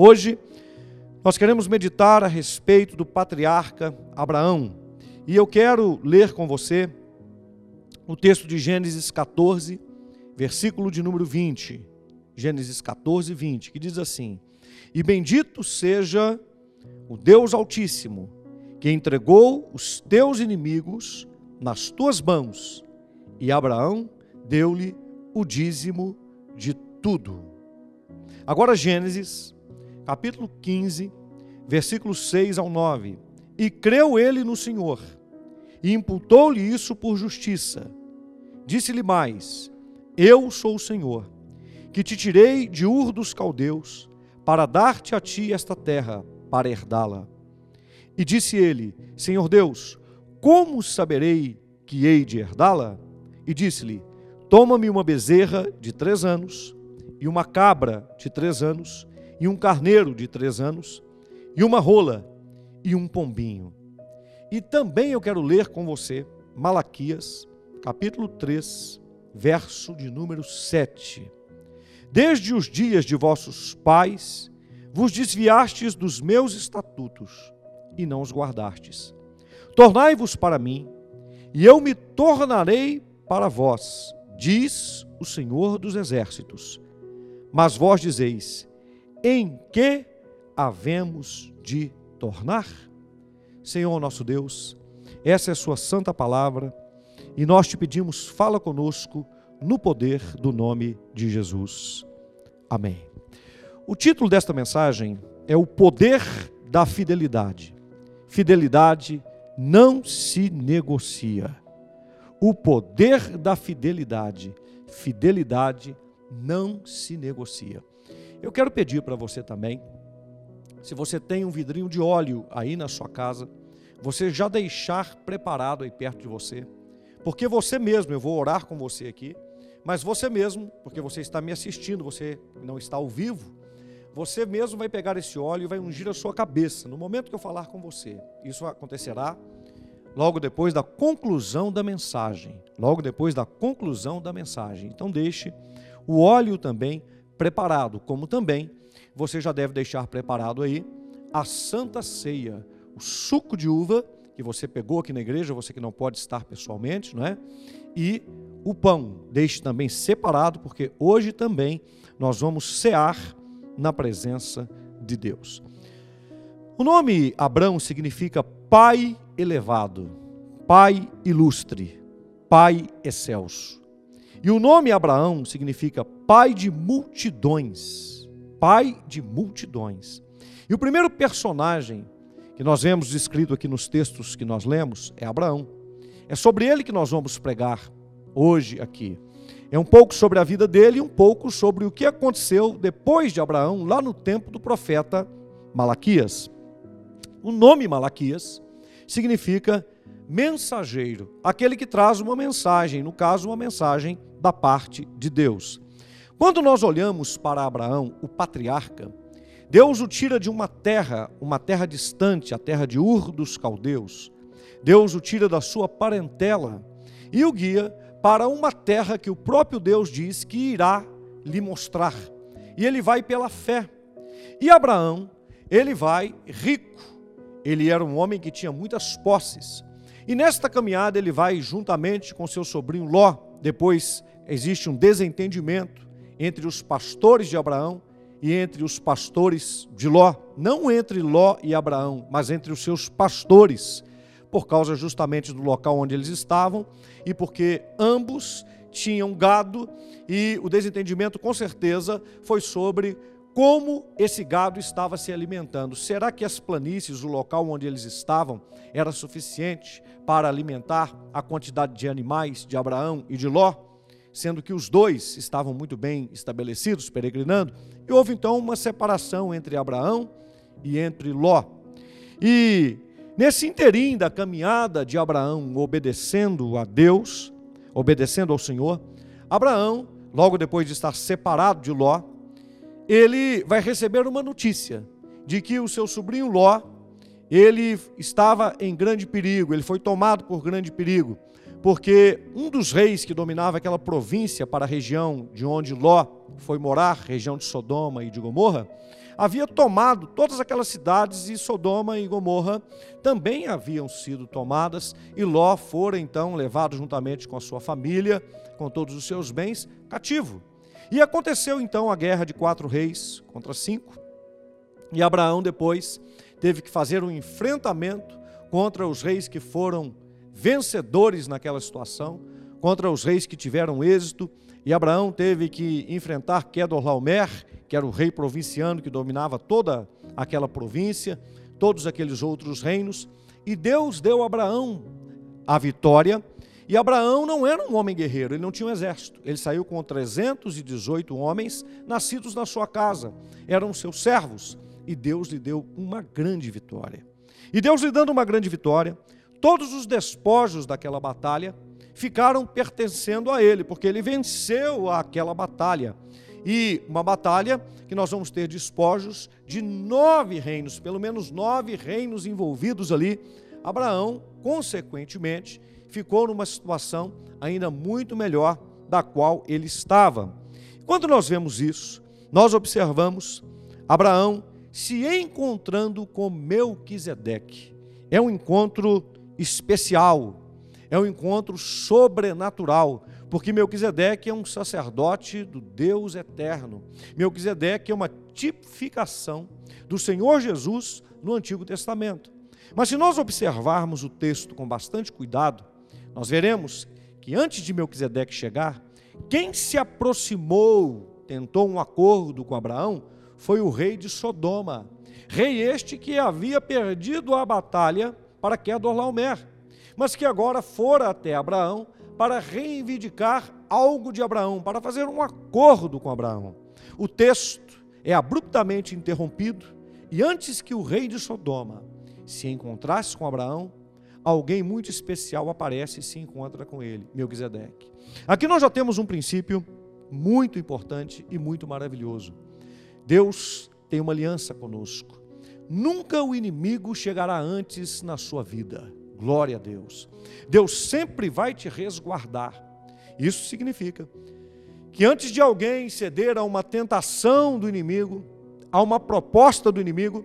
Hoje nós queremos meditar a respeito do patriarca Abraão. E eu quero ler com você o texto de Gênesis 14, versículo de número 20. Gênesis 14, 20, que diz assim: E bendito seja o Deus Altíssimo, que entregou os teus inimigos nas tuas mãos. E Abraão deu-lhe o dízimo de tudo. Agora, Gênesis capítulo 15, versículos 6 ao 9. E creu ele no Senhor, e imputou-lhe isso por justiça. Disse-lhe mais: Eu sou o Senhor, que te tirei de Ur dos caldeus, para dar-te a ti esta terra, para herdá-la. E disse ele: Senhor Deus, como saberei que hei de herdá-la? E disse-lhe: Toma-me uma bezerra de três anos, e uma cabra de três anos, e um carneiro de três anos, e uma rola, e um pombinho. E também eu quero ler com você Malaquias, capítulo 3, verso de número 7. Desde os dias de vossos pais, vos desviastes dos meus estatutos e não os guardastes. Tornai-vos para mim, e eu me tornarei para vós, diz o Senhor dos Exércitos. Mas vós dizeis: em que havemos de tornar? Senhor nosso Deus, essa é a Sua santa palavra e nós te pedimos, fala conosco no poder do nome de Jesus. Amém. O título desta mensagem é O Poder da Fidelidade. Fidelidade não se negocia. O poder da fidelidade. Fidelidade não se negocia. Eu quero pedir para você também, se você tem um vidrinho de óleo aí na sua casa, você já deixar preparado aí perto de você, porque você mesmo, eu vou orar com você aqui, mas você mesmo, porque você está me assistindo, você não está ao vivo, você mesmo vai pegar esse óleo e vai ungir a sua cabeça no momento que eu falar com você. Isso acontecerá logo depois da conclusão da mensagem. Logo depois da conclusão da mensagem. Então deixe o óleo também preparado, como também você já deve deixar preparado aí a Santa Ceia, o suco de uva que você pegou aqui na igreja, você que não pode estar pessoalmente, não é? E o pão, deixe também separado, porque hoje também nós vamos cear na presença de Deus. O nome Abrão significa pai elevado, pai ilustre, pai excelso. E o nome Abraão significa pai de multidões. Pai de multidões. E o primeiro personagem que nós vemos descrito aqui nos textos que nós lemos é Abraão. É sobre ele que nós vamos pregar hoje aqui. É um pouco sobre a vida dele e um pouco sobre o que aconteceu depois de Abraão, lá no tempo do profeta Malaquias. O nome Malaquias significa mensageiro, aquele que traz uma mensagem, no caso, uma mensagem da parte de Deus. Quando nós olhamos para Abraão, o patriarca, Deus o tira de uma terra, uma terra distante, a terra de Ur dos caldeus. Deus o tira da sua parentela e o guia para uma terra que o próprio Deus diz que irá lhe mostrar. E ele vai pela fé. E Abraão, ele vai rico. Ele era um homem que tinha muitas posses. E nesta caminhada ele vai juntamente com seu sobrinho Ló. Depois existe um desentendimento entre os pastores de Abraão e entre os pastores de Ló, não entre Ló e Abraão, mas entre os seus pastores, por causa justamente do local onde eles estavam e porque ambos tinham gado e o desentendimento com certeza foi sobre como esse gado estava se alimentando. Será que as planícies, o local onde eles estavam, era suficiente para alimentar a quantidade de animais de Abraão e de Ló? sendo que os dois estavam muito bem estabelecidos, peregrinando, e houve então uma separação entre Abraão e entre Ló. E nesse interim da caminhada de Abraão obedecendo a Deus, obedecendo ao Senhor, Abraão, logo depois de estar separado de Ló, ele vai receber uma notícia de que o seu sobrinho Ló, ele estava em grande perigo, ele foi tomado por grande perigo porque um dos reis que dominava aquela província para a região de onde Ló foi morar, região de Sodoma e de Gomorra, havia tomado todas aquelas cidades e Sodoma e Gomorra também haviam sido tomadas e Ló fora então levado juntamente com a sua família, com todos os seus bens, cativo. E aconteceu então a guerra de quatro reis contra cinco, e Abraão depois teve que fazer um enfrentamento contra os reis que foram vencedores naquela situação, contra os reis que tiveram êxito, e Abraão teve que enfrentar Kedorlaomer, que era o rei provinciano que dominava toda aquela província, todos aqueles outros reinos, e Deus deu a Abraão a vitória. E Abraão não era um homem guerreiro, ele não tinha um exército. Ele saiu com 318 homens nascidos na sua casa, eram seus servos, e Deus lhe deu uma grande vitória. E Deus lhe dando uma grande vitória, todos os despojos daquela batalha ficaram pertencendo a ele, porque ele venceu aquela batalha. E uma batalha que nós vamos ter despojos de nove reinos, pelo menos nove reinos envolvidos ali. Abraão, consequentemente, ficou numa situação ainda muito melhor da qual ele estava. Quando nós vemos isso, nós observamos Abraão se encontrando com Melquisedeque. É um encontro especial, é um encontro sobrenatural, porque Melquisedeque é um sacerdote do Deus eterno. Melquisedeque é uma tipificação do Senhor Jesus no Antigo Testamento. Mas se nós observarmos o texto com bastante cuidado, nós veremos que antes de Melquisedeque chegar, quem se aproximou, tentou um acordo com Abraão, foi o rei de Sodoma. Rei este que havia perdido a batalha para Kedorlaomer mas que agora fora até Abraão para reivindicar algo de Abraão, para fazer um acordo com Abraão. O texto é abruptamente interrompido e antes que o rei de Sodoma se encontrasse com Abraão, alguém muito especial aparece e se encontra com ele, Melquisedeque. Aqui nós já temos um princípio muito importante e muito maravilhoso. Deus tem uma aliança conosco. Nunca o inimigo chegará antes na sua vida. Glória a Deus. Deus sempre vai te resguardar. Isso significa que antes de alguém ceder a uma tentação do inimigo, a uma proposta do inimigo,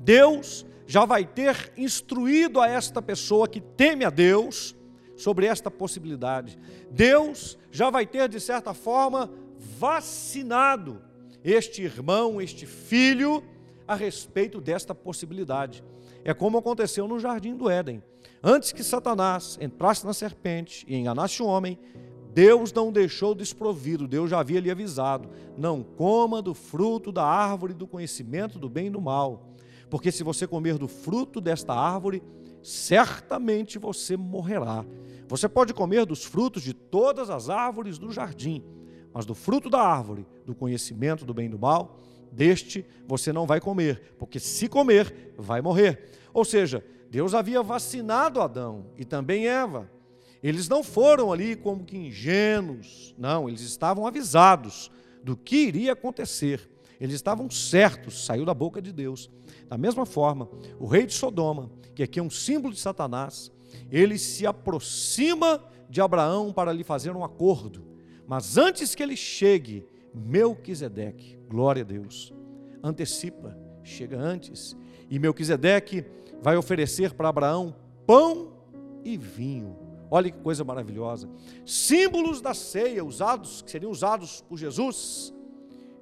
Deus já vai ter instruído a esta pessoa que teme a Deus sobre esta possibilidade. Deus já vai ter, de certa forma, vacinado este irmão, este filho, a respeito desta possibilidade. É como aconteceu no jardim do Éden. Antes que Satanás entrasse na serpente e enganasse o homem, Deus não deixou desprovido, Deus já havia lhe avisado: não coma do fruto da árvore do conhecimento do bem e do mal, porque se você comer do fruto desta árvore, certamente você morrerá. Você pode comer dos frutos de todas as árvores do jardim, mas do fruto da árvore do conhecimento do bem e do mal, deste você não vai comer, porque se comer, vai morrer. Ou seja, Deus havia vacinado Adão e também Eva. Eles não foram ali como que ingênuos, não, eles estavam avisados do que iria acontecer. Eles estavam certos, saiu da boca de Deus. Da mesma forma, o rei de Sodoma, que aqui é um símbolo de Satanás, ele se aproxima de Abraão para lhe fazer um acordo. Mas antes que ele chegue, Melquisedeque, glória a Deus, antecipa, chega antes, e Melquisedeque vai oferecer para Abraão pão e vinho. Olha que coisa maravilhosa. Símbolos da ceia usados, que seriam usados por Jesus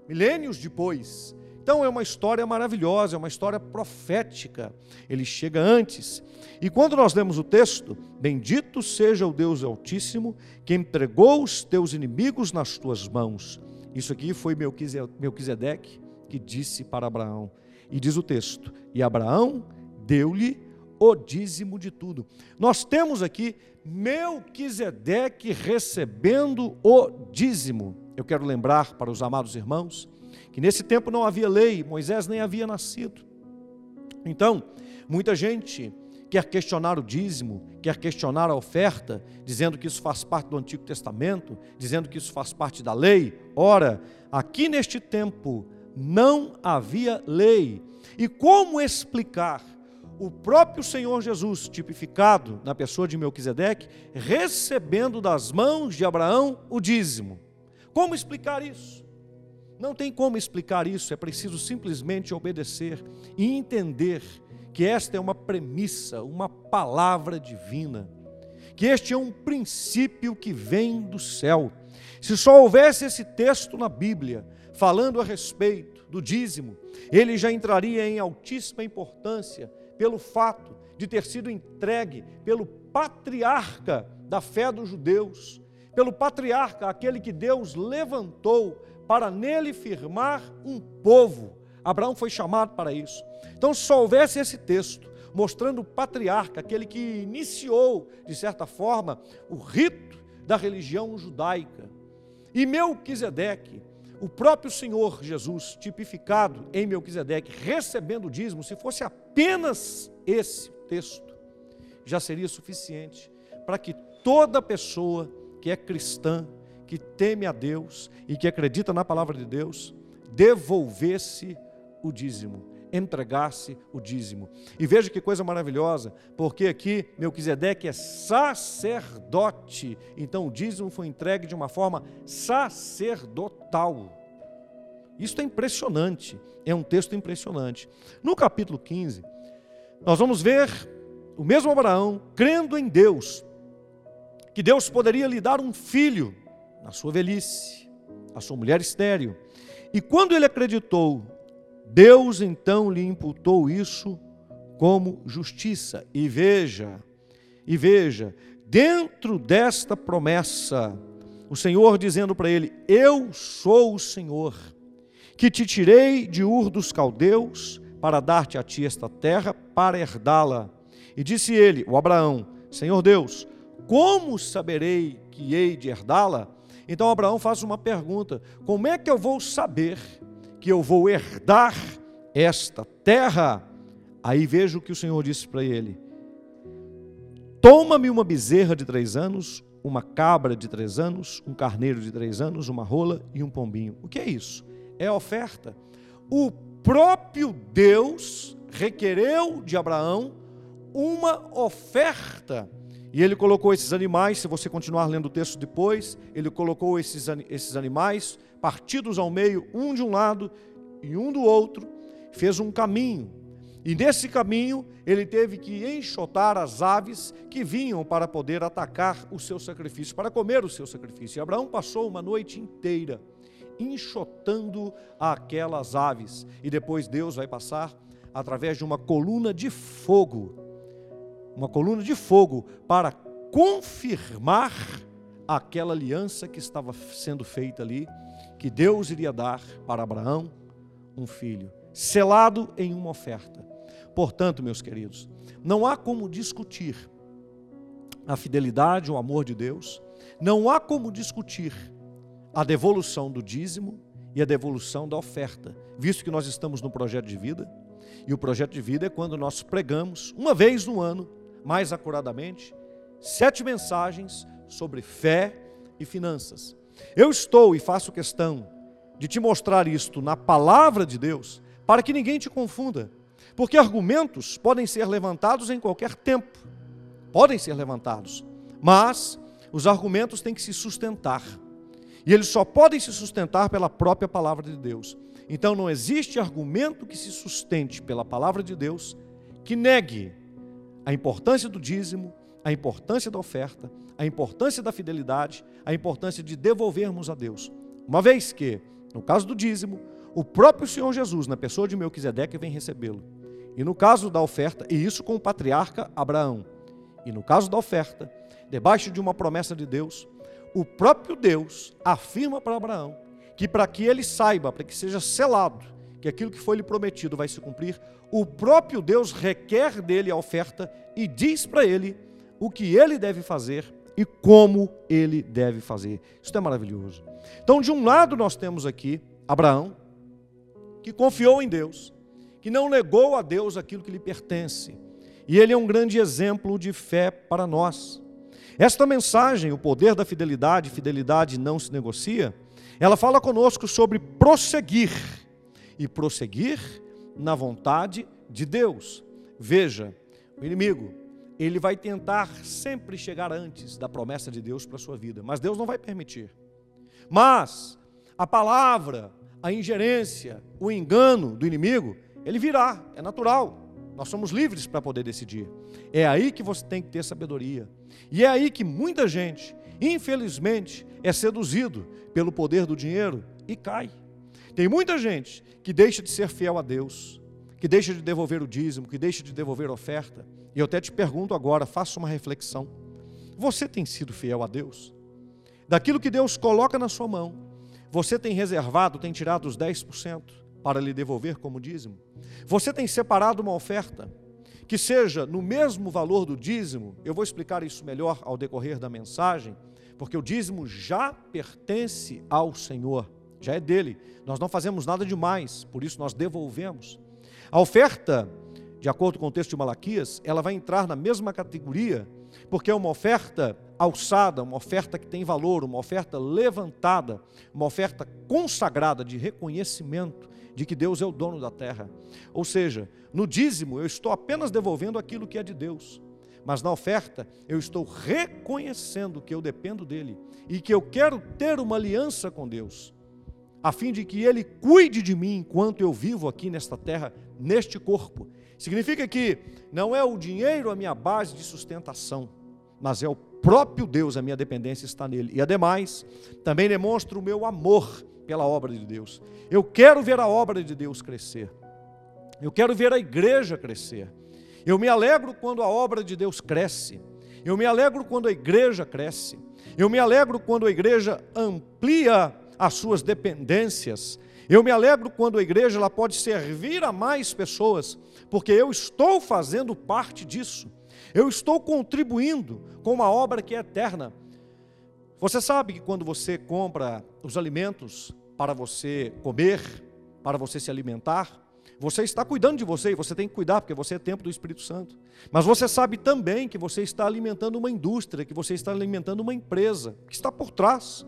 milênios depois. Então é uma história maravilhosa, é uma história profética. Ele chega antes. E quando nós lemos o texto, bendito seja o Deus Altíssimo, que entregou os teus inimigos nas tuas mãos. Isso aqui foi Melquisedeque que disse para Abraão. E diz o texto: E Abraão deu-lhe o dízimo de tudo. Nós temos aqui Melquisedeque recebendo o dízimo. Eu quero lembrar para os amados irmãos que nesse tempo não havia lei, Moisés nem havia nascido. Então, muita gente quer questionar o dízimo, quer questionar a oferta, dizendo que isso faz parte do Antigo Testamento, dizendo que isso faz parte da lei. Ora, aqui neste tempo não havia lei. E como explicar o próprio Senhor Jesus, tipificado na pessoa de Melquisedeque, recebendo das mãos de Abraão o dízimo? Como explicar isso? Não tem como explicar isso, é preciso simplesmente obedecer e entender que esta é uma premissa, uma palavra divina, que este é um princípio que vem do céu. Se só houvesse esse texto na Bíblia falando a respeito do dízimo, ele já entraria em altíssima importância pelo fato de ter sido entregue pelo patriarca da fé dos judeus, pelo patriarca, aquele que Deus levantou para nele firmar um povo. Abraão foi chamado para isso. Então, se só houvesse esse texto mostrando o patriarca, aquele que iniciou, de certa forma, o rito da religião judaica. E Melquisedeque, o próprio Senhor Jesus, tipificado em Melquisedeque, recebendo o dízimo, se fosse apenas esse texto, já seria suficiente para que toda pessoa que é cristã, que teme a Deus e que acredita na palavra de Deus, devolvesse o dízimo, entregasse o dízimo. E veja que coisa maravilhosa, porque aqui Melquisedeque é sacerdote, então o dízimo foi entregue de uma forma sacerdotal. Isso é impressionante, é um texto impressionante. No capítulo 15, nós vamos ver o mesmo Abraão crendo em Deus, que Deus poderia lhe dar um filho na sua velhice, a sua mulher estéril. E quando ele acreditou, Deus então lhe imputou isso como justiça. E veja, e veja, dentro desta promessa, o Senhor dizendo para ele: Eu sou o Senhor, que te tirei de Ur dos caldeus para dar-te a ti esta terra para herdá-la. E disse ele, o Abraão: Senhor Deus, como saberei que hei de herdá-la? Então Abraão faz uma pergunta: como é que eu vou saber que eu vou herdar esta terra? Aí vejo o que o Senhor disse para ele: Toma-me uma bezerra de três anos, uma cabra de três anos, um carneiro de três anos, uma rola e um pombinho. O que é isso? É oferta. O próprio Deus requereu de Abraão uma oferta e ele colocou esses animais, se você continuar lendo o texto depois, ele colocou esses, esses animais partidos ao meio, um de um lado e um do outro, fez um caminho. E nesse caminho ele teve que enxotar as aves que vinham para poder atacar o seu sacrifício, para comer o seu sacrifício. E Abraão passou uma noite inteira enxotando aquelas aves. E depois Deus vai passar através de uma coluna de fogo uma coluna de fogo para confirmar aquela aliança que estava sendo feita ali, que Deus iria dar para Abraão um filho, selado em uma oferta. Portanto, meus queridos, não há como discutir a fidelidade, o amor de Deus, não há como discutir a devolução do dízimo e a devolução da oferta, visto que nós estamos no projeto de vida, e o projeto de vida é quando nós pregamos uma vez no ano mais acuradamente, sete mensagens sobre fé e finanças. Eu estou e faço questão de te mostrar isto na palavra de Deus, para que ninguém te confunda, porque argumentos podem ser levantados em qualquer tempo, podem ser levantados, mas os argumentos têm que se sustentar, e eles só podem se sustentar pela própria palavra de Deus. Então não existe argumento que se sustente pela palavra de Deus que negue a importância do dízimo, a importância da oferta, a importância da fidelidade, a importância de devolvermos a Deus. Uma vez que, no caso do dízimo, o próprio Senhor Jesus, na pessoa de Melquisedeque, vem recebê-lo. E no caso da oferta, e isso com o patriarca Abraão. E no caso da oferta, debaixo de uma promessa de Deus, o próprio Deus afirma para Abraão que para que ele saiba, para que seja selado, que aquilo que foi lhe prometido vai se cumprir, o próprio Deus requer dele a oferta e diz para ele o que ele deve fazer e como ele deve fazer. Isso é maravilhoso. Então, de um lado, nós temos aqui Abraão, que confiou em Deus, que não negou a Deus aquilo que lhe pertence. E ele é um grande exemplo de fé para nós. Esta mensagem, o poder da fidelidade, fidelidade não se negocia, ela fala conosco sobre prosseguir e prosseguir na vontade de Deus. Veja, o inimigo, ele vai tentar sempre chegar antes da promessa de Deus para a sua vida, mas Deus não vai permitir. Mas a palavra, a ingerência, o engano do inimigo, ele virá, é natural. Nós somos livres para poder decidir. É aí que você tem que ter sabedoria. E é aí que muita gente, infelizmente, é seduzido pelo poder do dinheiro e cai. Tem muita gente que deixa de ser fiel a Deus, que deixa de devolver o dízimo, que deixa de devolver a oferta. E eu até te pergunto agora, faça uma reflexão. Você tem sido fiel a Deus? Daquilo que Deus coloca na sua mão, você tem reservado, tem tirado os 10% para lhe devolver como dízimo? Você tem separado uma oferta que seja no mesmo valor do dízimo? Eu vou explicar isso melhor ao decorrer da mensagem, porque o dízimo já pertence ao Senhor, já é dele. Nós não fazemos nada demais, por isso nós devolvemos. A oferta, de acordo com o texto de Malaquias, ela vai entrar na mesma categoria porque é uma oferta alçada, uma oferta que tem valor, uma oferta levantada, uma oferta consagrada de reconhecimento de que Deus é o dono da terra. Ou seja, no dízimo eu estou apenas devolvendo aquilo que é de Deus, mas na oferta eu estou reconhecendo que eu dependo dele e que eu quero ter uma aliança com Deus, a fim de que ele cuide de mim enquanto eu vivo aqui nesta terra, neste corpo Significa que não é o dinheiro a minha base de sustentação, mas é o próprio Deus, a minha dependência está nele. E ademais, também demonstra o meu amor pela obra de Deus. Eu quero ver a obra de Deus crescer. Eu quero ver a igreja crescer. Eu me alegro quando a obra de Deus cresce. Eu me alegro quando a igreja cresce. Eu me alegro quando a igreja amplia as suas dependências. Eu me alegro quando a igreja ela pode servir a mais pessoas porque eu estou fazendo parte disso. Eu estou contribuindo com uma obra que é eterna. Você sabe que quando você compra os alimentos para você comer, para você se alimentar, você está cuidando de você e você tem que cuidar porque você é templo do Espírito Santo. Mas você sabe também que você está alimentando uma indústria, que você está alimentando uma empresa que está por trás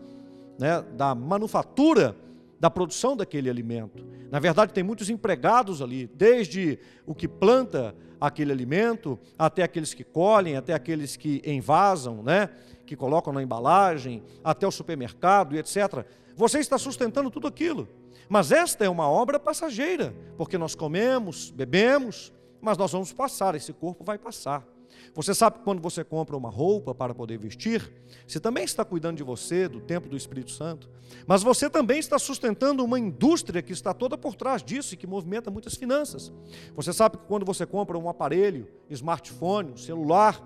né, da manufatura da produção daquele alimento. Na verdade, tem muitos empregados ali, desde o que planta aquele alimento, até aqueles que colhem, até aqueles que envasam, né? que colocam na embalagem, até o supermercado e etc. Você está sustentando tudo aquilo. Mas esta é uma obra passageira, porque nós comemos, bebemos, mas nós vamos passar, esse corpo vai passar. Você sabe que quando você compra uma roupa para poder vestir, você também está cuidando de você, do tempo do Espírito Santo, mas você também está sustentando uma indústria que está toda por trás disso e que movimenta muitas finanças. Você sabe que quando você compra um aparelho, smartphone, um celular,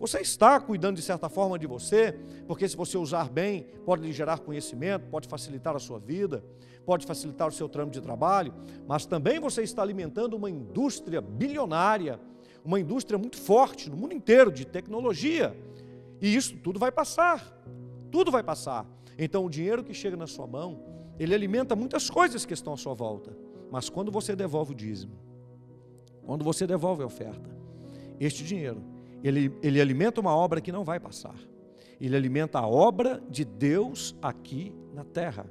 você está cuidando de certa forma de você, porque se você usar bem, pode lhe gerar conhecimento, pode facilitar a sua vida, pode facilitar o seu trâmite de trabalho, mas também você está alimentando uma indústria bilionária uma indústria muito forte no mundo inteiro de tecnologia. E isso tudo vai passar. Tudo vai passar. Então o dinheiro que chega na sua mão, ele alimenta muitas coisas que estão à sua volta. Mas quando você devolve o dízimo, quando você devolve a oferta, este dinheiro, ele, ele alimenta uma obra que não vai passar. Ele alimenta a obra de Deus aqui na terra.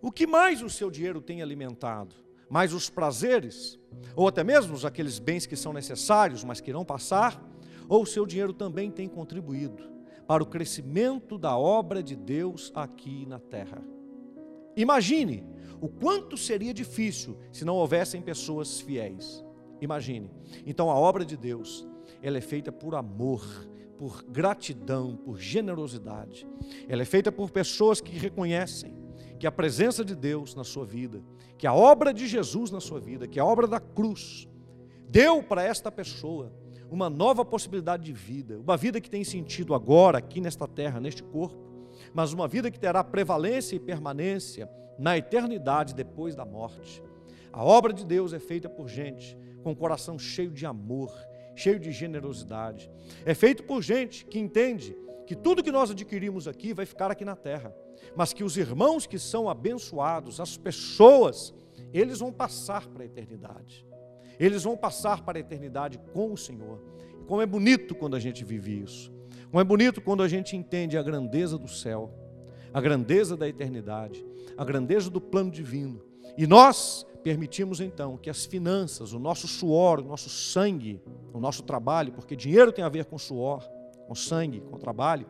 O que mais o seu dinheiro tem alimentado? Mas os prazeres, ou até mesmo aqueles bens que são necessários, mas que irão passar, ou o seu dinheiro também tem contribuído para o crescimento da obra de Deus aqui na terra. Imagine o quanto seria difícil se não houvessem pessoas fiéis. Imagine. Então a obra de Deus, ela é feita por amor, por gratidão, por generosidade. Ela é feita por pessoas que reconhecem que a presença de Deus na sua vida, que a obra de Jesus na sua vida, que a obra da cruz, deu para esta pessoa uma nova possibilidade de vida, uma vida que tem sentido agora, aqui nesta terra, neste corpo, mas uma vida que terá prevalência e permanência na eternidade depois da morte. A obra de Deus é feita por gente com o coração cheio de amor, cheio de generosidade. É feito por gente que entende que tudo que nós adquirimos aqui vai ficar aqui na terra mas que os irmãos que são abençoados, as pessoas, eles vão passar para a eternidade. Eles vão passar para a eternidade com o Senhor. Como é bonito quando a gente vive isso. Como é bonito quando a gente entende a grandeza do céu, a grandeza da eternidade, a grandeza do plano divino. E nós permitimos então que as finanças, o nosso suor, o nosso sangue, o nosso trabalho, porque dinheiro tem a ver com suor, com sangue, com trabalho,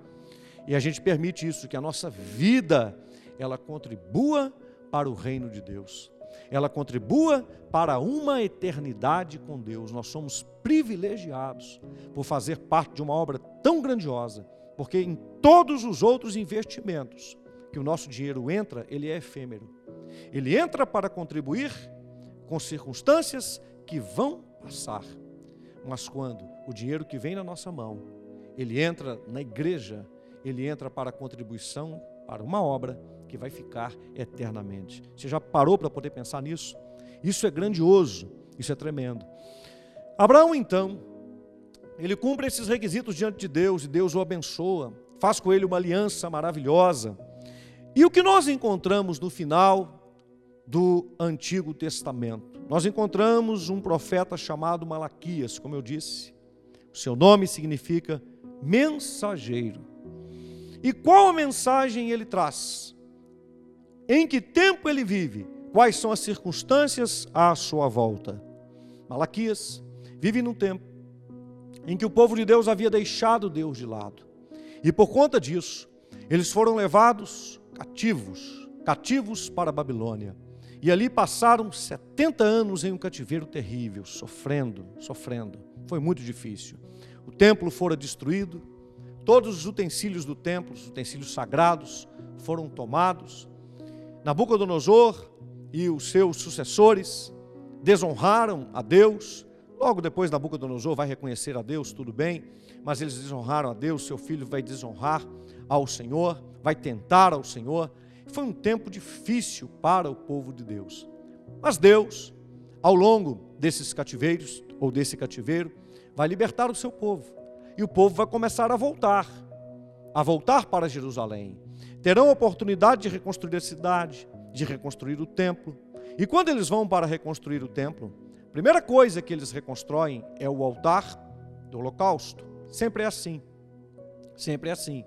e a gente permite isso, que a nossa vida ela contribua para o reino de Deus. Ela contribua para uma eternidade com Deus. Nós somos privilegiados por fazer parte de uma obra tão grandiosa, porque em todos os outros investimentos que o nosso dinheiro entra, ele é efêmero. Ele entra para contribuir com circunstâncias que vão passar. Mas quando o dinheiro que vem na nossa mão, ele entra na igreja, ele entra para contribuição para uma obra que vai ficar eternamente. Você já parou para poder pensar nisso? Isso é grandioso, isso é tremendo. Abraão, então, ele cumpre esses requisitos diante de Deus e Deus o abençoa, faz com ele uma aliança maravilhosa. E o que nós encontramos no final do Antigo Testamento? Nós encontramos um profeta chamado Malaquias, como eu disse. O seu nome significa mensageiro. E qual a mensagem ele traz? Em que tempo ele vive? Quais são as circunstâncias à sua volta? Malaquias vive num tempo em que o povo de Deus havia deixado Deus de lado. E por conta disso, eles foram levados cativos, cativos para a Babilônia. E ali passaram 70 anos em um cativeiro terrível, sofrendo, sofrendo. Foi muito difícil. O templo fora destruído, todos os utensílios do templo, os utensílios sagrados, foram tomados. Nabucodonosor e os seus sucessores desonraram a Deus. Logo depois, Nabucodonosor vai reconhecer a Deus, tudo bem, mas eles desonraram a Deus, seu filho vai desonrar ao Senhor, vai tentar ao Senhor. Foi um tempo difícil para o povo de Deus. Mas Deus, ao longo desses cativeiros, ou desse cativeiro, vai libertar o seu povo. E o povo vai começar a voltar, a voltar para Jerusalém. Terão a oportunidade de reconstruir a cidade, de reconstruir o templo. E quando eles vão para reconstruir o templo, a primeira coisa que eles reconstroem é o altar do holocausto. Sempre é assim. Sempre é assim.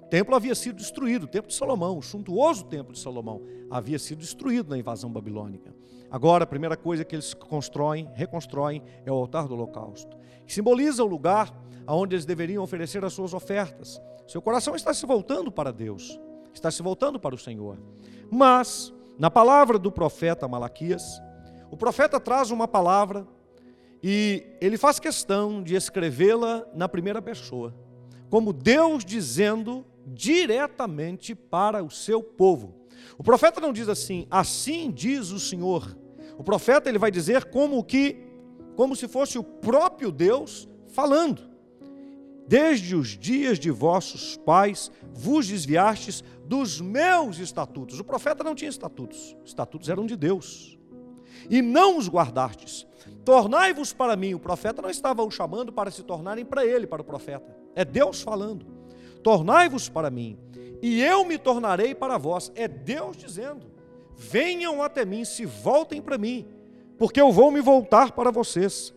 O templo havia sido destruído, o templo de Salomão, o suntuoso templo de Salomão, havia sido destruído na invasão babilônica. Agora, a primeira coisa que eles constroem, reconstroem, é o altar do holocausto, que simboliza o lugar aonde eles deveriam oferecer as suas ofertas. Seu coração está se voltando para Deus, está se voltando para o Senhor. Mas, na palavra do profeta Malaquias, o profeta traz uma palavra e ele faz questão de escrevê-la na primeira pessoa, como Deus dizendo diretamente para o seu povo. O profeta não diz assim, assim diz o Senhor. O profeta ele vai dizer como que como se fosse o próprio Deus falando. Desde os dias de vossos pais vos desviastes dos meus estatutos. O profeta não tinha estatutos, estatutos eram de Deus. E não os guardastes. Tornai-vos para mim. O profeta não estava o chamando para se tornarem para ele, para o profeta. É Deus falando. Tornai-vos para mim, e eu me tornarei para vós. É Deus dizendo: venham até mim, se voltem para mim, porque eu vou me voltar para vocês.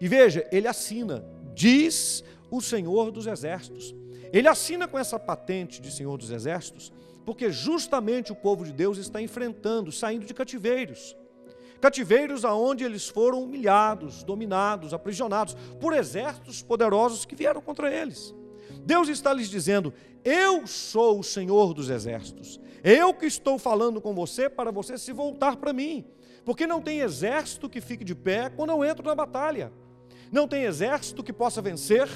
E veja, ele assina, diz o Senhor dos Exércitos. Ele assina com essa patente de Senhor dos Exércitos, porque justamente o povo de Deus está enfrentando, saindo de cativeiros. Cativeiros aonde eles foram humilhados, dominados, aprisionados por exércitos poderosos que vieram contra eles. Deus está lhes dizendo: Eu sou o Senhor dos exércitos. Eu que estou falando com você para você se voltar para mim. Porque não tem exército que fique de pé quando eu entro na batalha. Não tem exército que possa vencer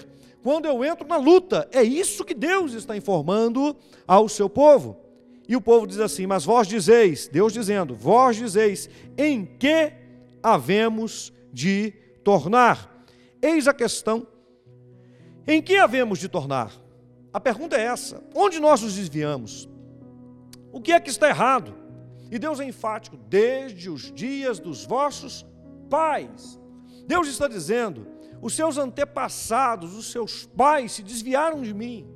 quando eu entro na luta. É isso que Deus está informando ao seu povo. E o povo diz assim: Mas vós dizeis, Deus dizendo, vós dizeis, em que havemos de tornar? Eis a questão em que havemos de tornar? A pergunta é essa: onde nós nos desviamos? O que é que está errado? E Deus é enfático: desde os dias dos vossos pais. Deus está dizendo: os seus antepassados, os seus pais se desviaram de mim,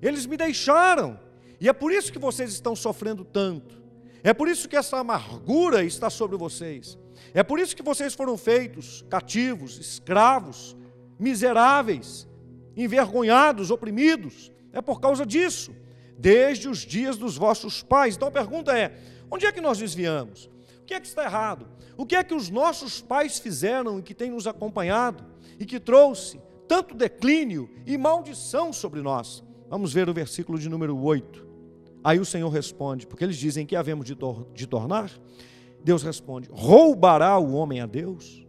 eles me deixaram, e é por isso que vocês estão sofrendo tanto, é por isso que essa amargura está sobre vocês, é por isso que vocês foram feitos cativos, escravos, miseráveis, envergonhados, oprimidos. É por causa disso, desde os dias dos vossos pais. Então a pergunta é: onde é que nós desviamos? O que é que está errado? O que é que os nossos pais fizeram e que tem nos acompanhado e que trouxe tanto declínio e maldição sobre nós? Vamos ver o versículo de número 8. Aí o Senhor responde, porque eles dizem que havemos de, tor de tornar. Deus responde: roubará o homem a Deus?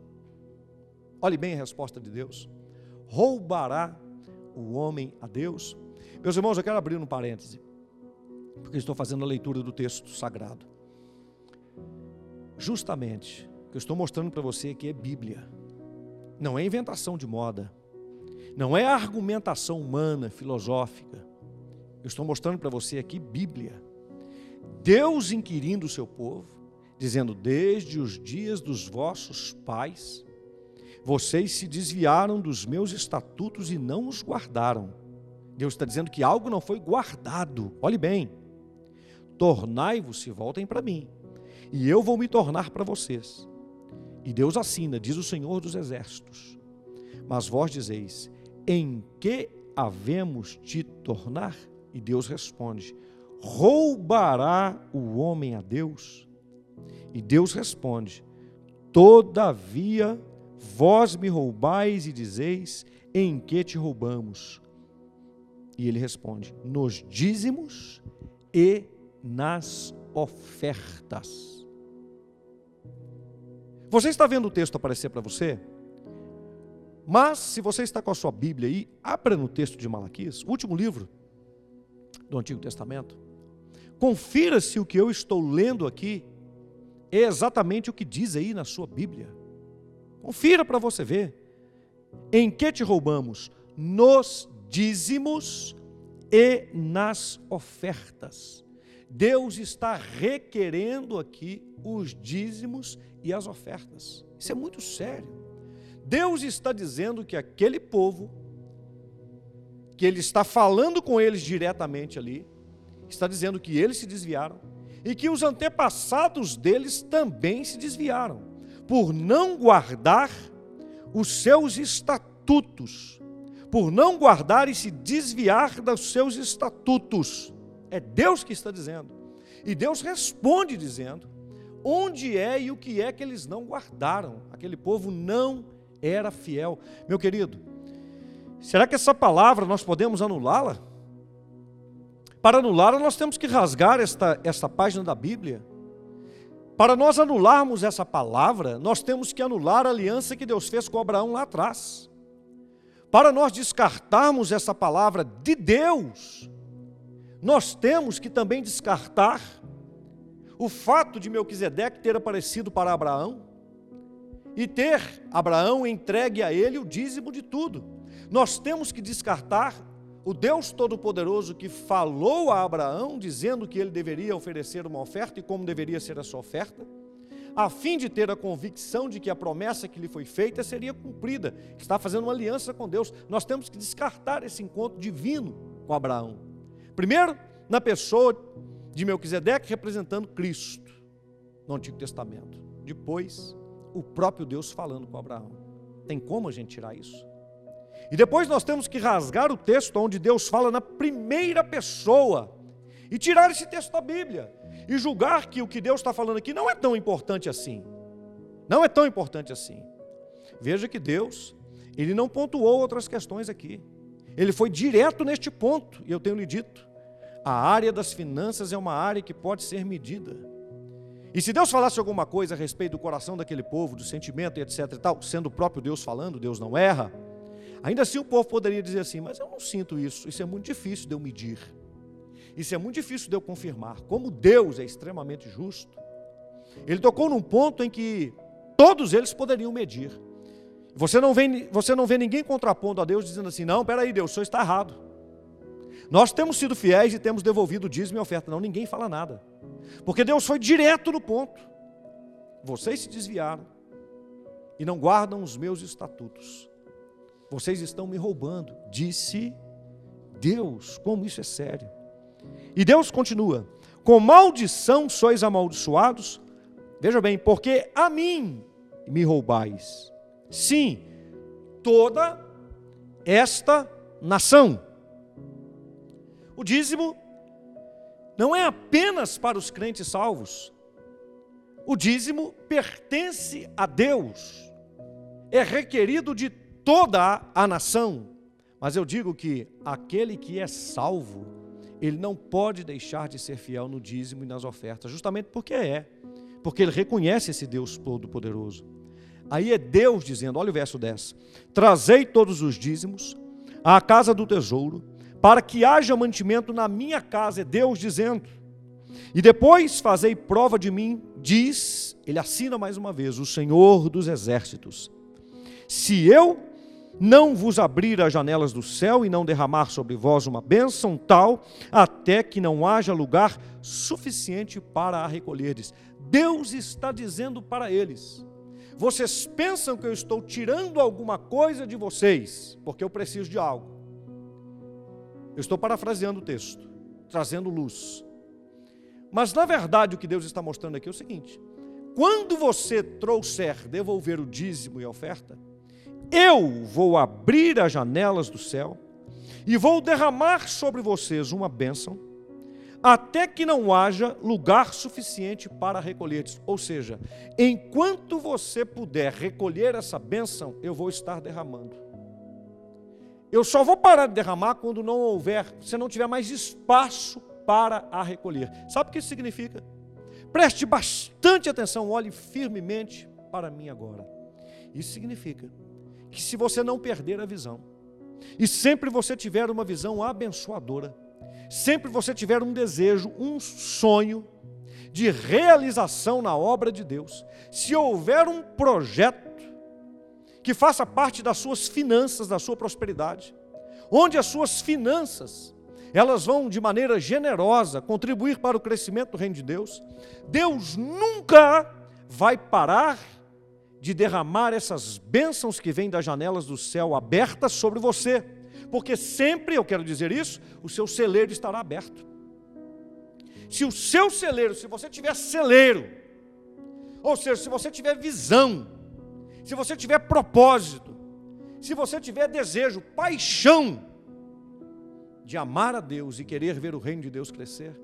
Olhe bem a resposta de Deus: roubará o homem a Deus? Meus irmãos, eu quero abrir um parêntese, porque estou fazendo a leitura do texto sagrado. Justamente, o que eu estou mostrando para você aqui é Bíblia, não é inventação de moda, não é argumentação humana, filosófica. Eu estou mostrando para você aqui Bíblia. Deus inquirindo o seu povo, dizendo: Desde os dias dos vossos pais, vocês se desviaram dos meus estatutos e não os guardaram. Deus está dizendo que algo não foi guardado. Olhe bem. Tornai-vos e voltem para mim, e eu vou me tornar para vocês. E Deus assina, diz o Senhor dos Exércitos. Mas vós dizeis: Em que havemos de tornar? E Deus responde: Roubará o homem a Deus? E Deus responde: Todavia vós me roubais e dizeis: Em que te roubamos? E ele responde: Nos dízimos e nas ofertas. Você está vendo o texto aparecer para você? Mas, se você está com a sua Bíblia aí, abra no texto de Malaquias, último livro do Antigo Testamento. Confira se o que eu estou lendo aqui é exatamente o que diz aí na sua Bíblia. Confira para você ver. Em que te roubamos? Nos dízimos e nas ofertas. Deus está requerendo aqui os dízimos e as ofertas. Isso é muito sério. Deus está dizendo que aquele povo, que Ele está falando com eles diretamente ali, está dizendo que eles se desviaram e que os antepassados deles também se desviaram, por não guardar os seus estatutos, por não guardar e se desviar dos seus estatutos. É Deus que está dizendo. E Deus responde dizendo: onde é e o que é que eles não guardaram? Aquele povo não era fiel. Meu querido, será que essa palavra nós podemos anulá-la? Para anulá-la, nós temos que rasgar esta, esta página da Bíblia. Para nós anularmos essa palavra, nós temos que anular a aliança que Deus fez com Abraão lá atrás. Para nós descartarmos essa palavra de Deus, nós temos que também descartar o fato de Melquisedeque ter aparecido para Abraão e ter Abraão entregue a ele o dízimo de tudo. Nós temos que descartar o Deus Todo-Poderoso que falou a Abraão, dizendo que ele deveria oferecer uma oferta e como deveria ser a sua oferta, a fim de ter a convicção de que a promessa que lhe foi feita seria cumprida, que está fazendo uma aliança com Deus. Nós temos que descartar esse encontro divino com Abraão. Primeiro, na pessoa de Melquisedeque, representando Cristo no Antigo Testamento. Depois, o próprio Deus falando com Abraão. Tem como a gente tirar isso? E depois nós temos que rasgar o texto onde Deus fala na primeira pessoa e tirar esse texto da Bíblia e julgar que o que Deus está falando aqui não é tão importante assim. Não é tão importante assim. Veja que Deus, ele não pontuou outras questões aqui. Ele foi direto neste ponto, e eu tenho lhe dito. A área das finanças é uma área que pode ser medida. E se Deus falasse alguma coisa a respeito do coração daquele povo, do sentimento etc e tal, sendo o próprio Deus falando, Deus não erra, ainda assim o povo poderia dizer assim: Mas eu não sinto isso, isso é muito difícil de eu medir, isso é muito difícil de eu confirmar. Como Deus é extremamente justo, Ele tocou num ponto em que todos eles poderiam medir. Você não vê, você não vê ninguém contrapondo a Deus dizendo assim: Não, peraí, Deus, o senhor está errado. Nós temos sido fiéis e temos devolvido dízimo e oferta. Não, ninguém fala nada. Porque Deus foi direto no ponto. Vocês se desviaram e não guardam os meus estatutos. Vocês estão me roubando, disse Deus. Como isso é sério. E Deus continua: Com maldição sois amaldiçoados. Veja bem, porque a mim me roubais. Sim, toda esta nação. O dízimo não é apenas para os crentes salvos. O dízimo pertence a Deus. É requerido de toda a nação. Mas eu digo que aquele que é salvo, ele não pode deixar de ser fiel no dízimo e nas ofertas, justamente porque é, porque ele reconhece esse Deus Todo-Poderoso. Aí é Deus dizendo: olha o verso 10: Trazei todos os dízimos à casa do tesouro, para que haja mantimento na minha casa, é Deus dizendo. E depois fazei prova de mim, diz, ele assina mais uma vez, o Senhor dos exércitos. Se eu não vos abrir as janelas do céu e não derramar sobre vós uma bênção tal, até que não haja lugar suficiente para a recolherdes. Deus está dizendo para eles: vocês pensam que eu estou tirando alguma coisa de vocês, porque eu preciso de algo. Eu estou parafraseando o texto, trazendo luz. Mas na verdade o que Deus está mostrando aqui é o seguinte: quando você trouxer devolver o dízimo e a oferta, eu vou abrir as janelas do céu e vou derramar sobre vocês uma bênção, até que não haja lugar suficiente para recolher. Ou seja, enquanto você puder recolher essa bênção, eu vou estar derramando. Eu só vou parar de derramar quando não houver, se não tiver mais espaço para a recolher. Sabe o que isso significa? Preste bastante atenção, olhe firmemente para mim agora. Isso significa que se você não perder a visão, e sempre você tiver uma visão abençoadora, sempre você tiver um desejo, um sonho de realização na obra de Deus, se houver um projeto que faça parte das suas finanças, da sua prosperidade, onde as suas finanças elas vão de maneira generosa contribuir para o crescimento do reino de Deus, Deus nunca vai parar de derramar essas bênçãos que vêm das janelas do céu abertas sobre você, porque sempre, eu quero dizer isso, o seu celeiro estará aberto. Se o seu celeiro, se você tiver celeiro, ou seja, se você tiver visão, se você tiver propósito, se você tiver desejo, paixão de amar a Deus e querer ver o reino de Deus crescer,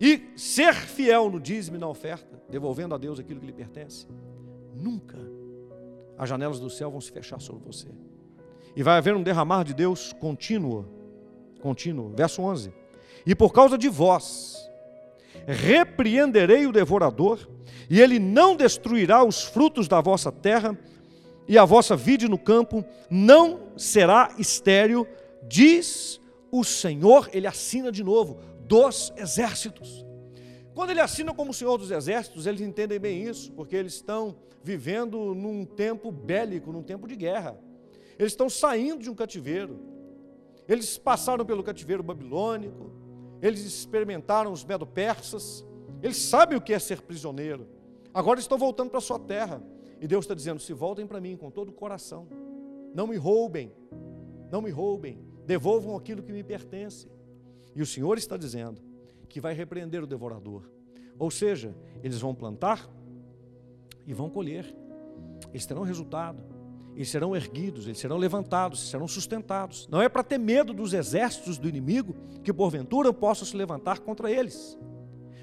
e ser fiel no dízimo e na oferta, devolvendo a Deus aquilo que lhe pertence, Nunca as janelas do céu vão se fechar sobre você. E vai haver um derramar de Deus contínuo. Contínuo. Verso 11. E por causa de vós, repreenderei o devorador, e ele não destruirá os frutos da vossa terra, e a vossa vide no campo não será estéril, diz o Senhor, ele assina de novo, dos exércitos. Quando ele assina como Senhor dos Exércitos, eles entendem bem isso, porque eles estão vivendo num tempo bélico, num tempo de guerra. Eles estão saindo de um cativeiro. Eles passaram pelo cativeiro babilônico, eles experimentaram os medo-persas, eles sabem o que é ser prisioneiro. Agora estão voltando para a sua terra. E Deus está dizendo: se voltem para mim com todo o coração. Não me roubem, não me roubem, devolvam aquilo que me pertence. E o Senhor está dizendo: que vai repreender o devorador. Ou seja, eles vão plantar e vão colher. Eles terão resultado. Eles serão erguidos, eles serão levantados, serão sustentados. Não é para ter medo dos exércitos do inimigo que porventura possam se levantar contra eles.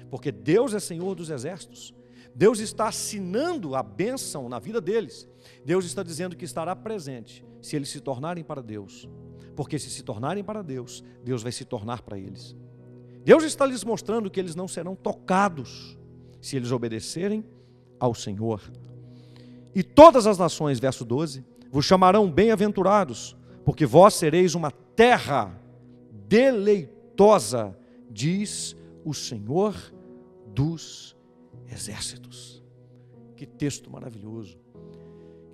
Porque Deus é Senhor dos exércitos. Deus está assinando a bênção na vida deles. Deus está dizendo que estará presente se eles se tornarem para Deus. Porque se se tornarem para Deus, Deus vai se tornar para eles. Deus está lhes mostrando que eles não serão tocados se eles obedecerem ao Senhor. E todas as nações, verso 12, vos chamarão bem-aventurados, porque vós sereis uma terra deleitosa, diz o Senhor dos exércitos. Que texto maravilhoso,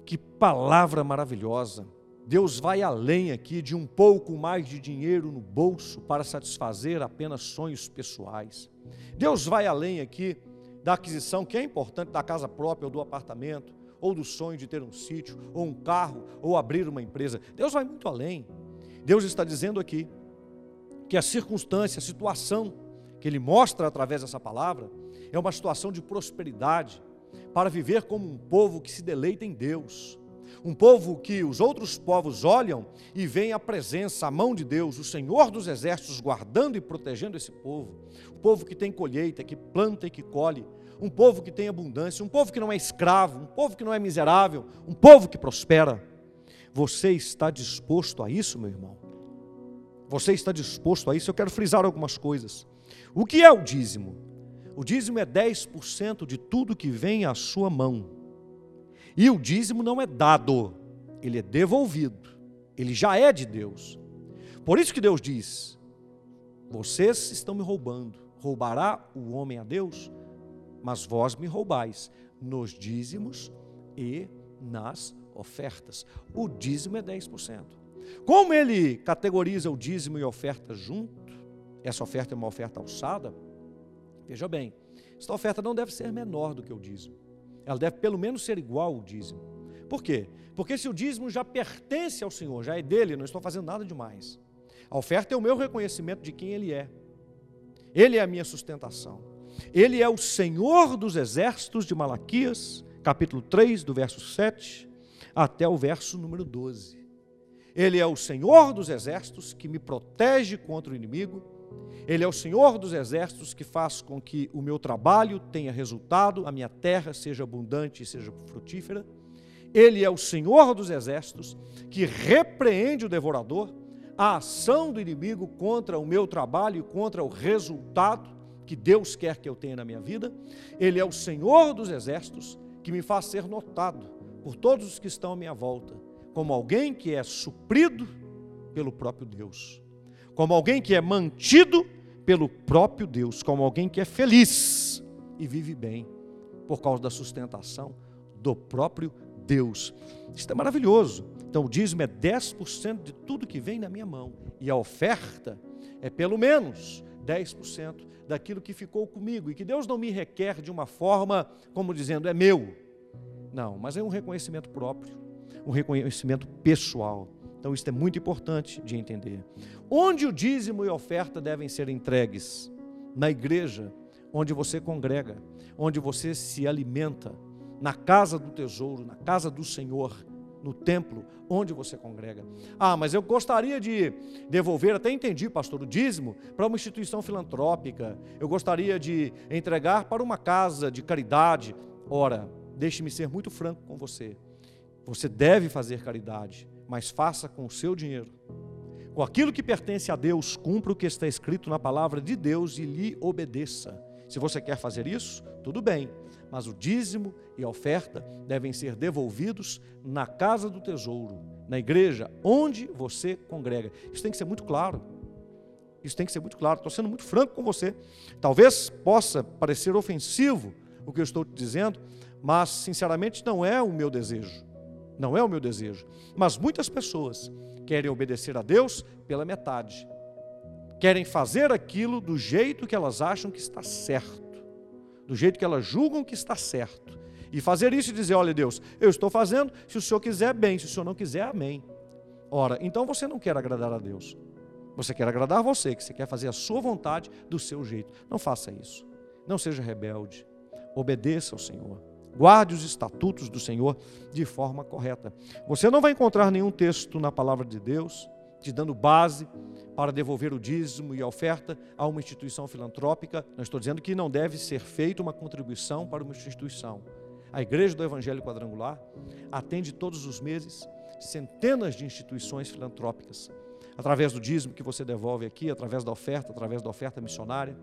que palavra maravilhosa. Deus vai além aqui de um pouco mais de dinheiro no bolso para satisfazer apenas sonhos pessoais. Deus vai além aqui da aquisição, que é importante, da casa própria ou do apartamento, ou do sonho de ter um sítio, ou um carro, ou abrir uma empresa. Deus vai muito além. Deus está dizendo aqui que a circunstância, a situação que Ele mostra através dessa palavra, é uma situação de prosperidade, para viver como um povo que se deleita em Deus um povo que os outros povos olham e veem a presença, a mão de Deus, o Senhor dos exércitos guardando e protegendo esse povo. Um povo que tem colheita, que planta e que colhe. Um povo que tem abundância, um povo que não é escravo, um povo que não é miserável, um povo que prospera. Você está disposto a isso, meu irmão? Você está disposto a isso? Eu quero frisar algumas coisas. O que é o dízimo? O dízimo é 10% de tudo que vem à sua mão. E o dízimo não é dado, ele é devolvido. Ele já é de Deus. Por isso que Deus diz: Vocês estão me roubando. Roubará o homem a Deus? Mas vós me roubais nos dízimos e nas ofertas. O dízimo é 10%. Como ele categoriza o dízimo e oferta junto? Essa oferta é uma oferta alçada? Veja bem, esta oferta não deve ser menor do que o dízimo. Ela deve pelo menos ser igual ao dízimo. Por quê? Porque se o dízimo já pertence ao Senhor, já é dele, não estou fazendo nada demais. A oferta é o meu reconhecimento de quem Ele é. Ele é a minha sustentação. Ele é o Senhor dos exércitos de Malaquias, capítulo 3, do verso 7 até o verso número 12. Ele é o Senhor dos exércitos que me protege contra o inimigo ele é o Senhor dos exércitos que faz com que o meu trabalho tenha resultado, a minha terra seja abundante e seja frutífera. Ele é o Senhor dos exércitos que repreende o devorador, a ação do inimigo contra o meu trabalho e contra o resultado que Deus quer que eu tenha na minha vida. Ele é o Senhor dos exércitos que me faz ser notado por todos os que estão à minha volta, como alguém que é suprido pelo próprio Deus, como alguém que é mantido pelo próprio Deus, como alguém que é feliz e vive bem, por causa da sustentação do próprio Deus. Isso é maravilhoso. Então, o dízimo é 10% de tudo que vem na minha mão, e a oferta é pelo menos 10% daquilo que ficou comigo, e que Deus não me requer de uma forma como dizendo, é meu. Não, mas é um reconhecimento próprio, um reconhecimento pessoal. Então, isso é muito importante de entender. Onde o dízimo e a oferta devem ser entregues? Na igreja, onde você congrega, onde você se alimenta, na casa do tesouro, na casa do Senhor, no templo, onde você congrega. Ah, mas eu gostaria de devolver, até entendi, pastor, o dízimo para uma instituição filantrópica. Eu gostaria de entregar para uma casa de caridade. Ora, deixe-me ser muito franco com você. Você deve fazer caridade, mas faça com o seu dinheiro. Com aquilo que pertence a Deus, cumpra o que está escrito na palavra de Deus e lhe obedeça. Se você quer fazer isso, tudo bem, mas o dízimo e a oferta devem ser devolvidos na casa do tesouro, na igreja, onde você congrega. Isso tem que ser muito claro. Isso tem que ser muito claro. Estou sendo muito franco com você. Talvez possa parecer ofensivo o que eu estou te dizendo, mas sinceramente não é o meu desejo. Não é o meu desejo. Mas muitas pessoas querem obedecer a Deus pela metade. Querem fazer aquilo do jeito que elas acham que está certo. Do jeito que elas julgam que está certo. E fazer isso e dizer: olha, Deus, eu estou fazendo, se o Senhor quiser, bem, se o Senhor não quiser, amém. Ora, então você não quer agradar a Deus. Você quer agradar você, que você quer fazer a sua vontade do seu jeito. Não faça isso. Não seja rebelde. Obedeça ao Senhor. Guarde os estatutos do Senhor de forma correta. Você não vai encontrar nenhum texto na palavra de Deus te dando base para devolver o dízimo e a oferta a uma instituição filantrópica. Não estou dizendo que não deve ser feita uma contribuição para uma instituição. A Igreja do Evangelho Quadrangular atende todos os meses centenas de instituições filantrópicas, através do dízimo que você devolve aqui, através da oferta, através da oferta missionária.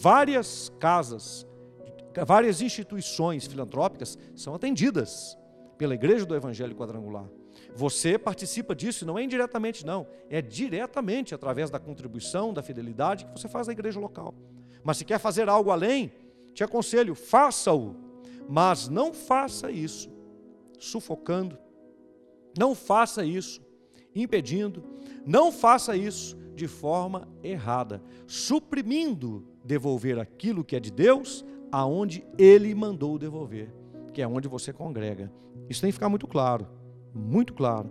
Várias casas várias instituições filantrópicas são atendidas pela Igreja do Evangelho Quadrangular. Você participa disso, não é indiretamente, não, é diretamente através da contribuição, da fidelidade que você faz na igreja local. Mas se quer fazer algo além, te aconselho, faça-o, mas não faça isso sufocando, não faça isso impedindo, não faça isso de forma errada, suprimindo devolver aquilo que é de Deus aonde ele mandou devolver, que é onde você congrega. Isso tem que ficar muito claro, muito claro.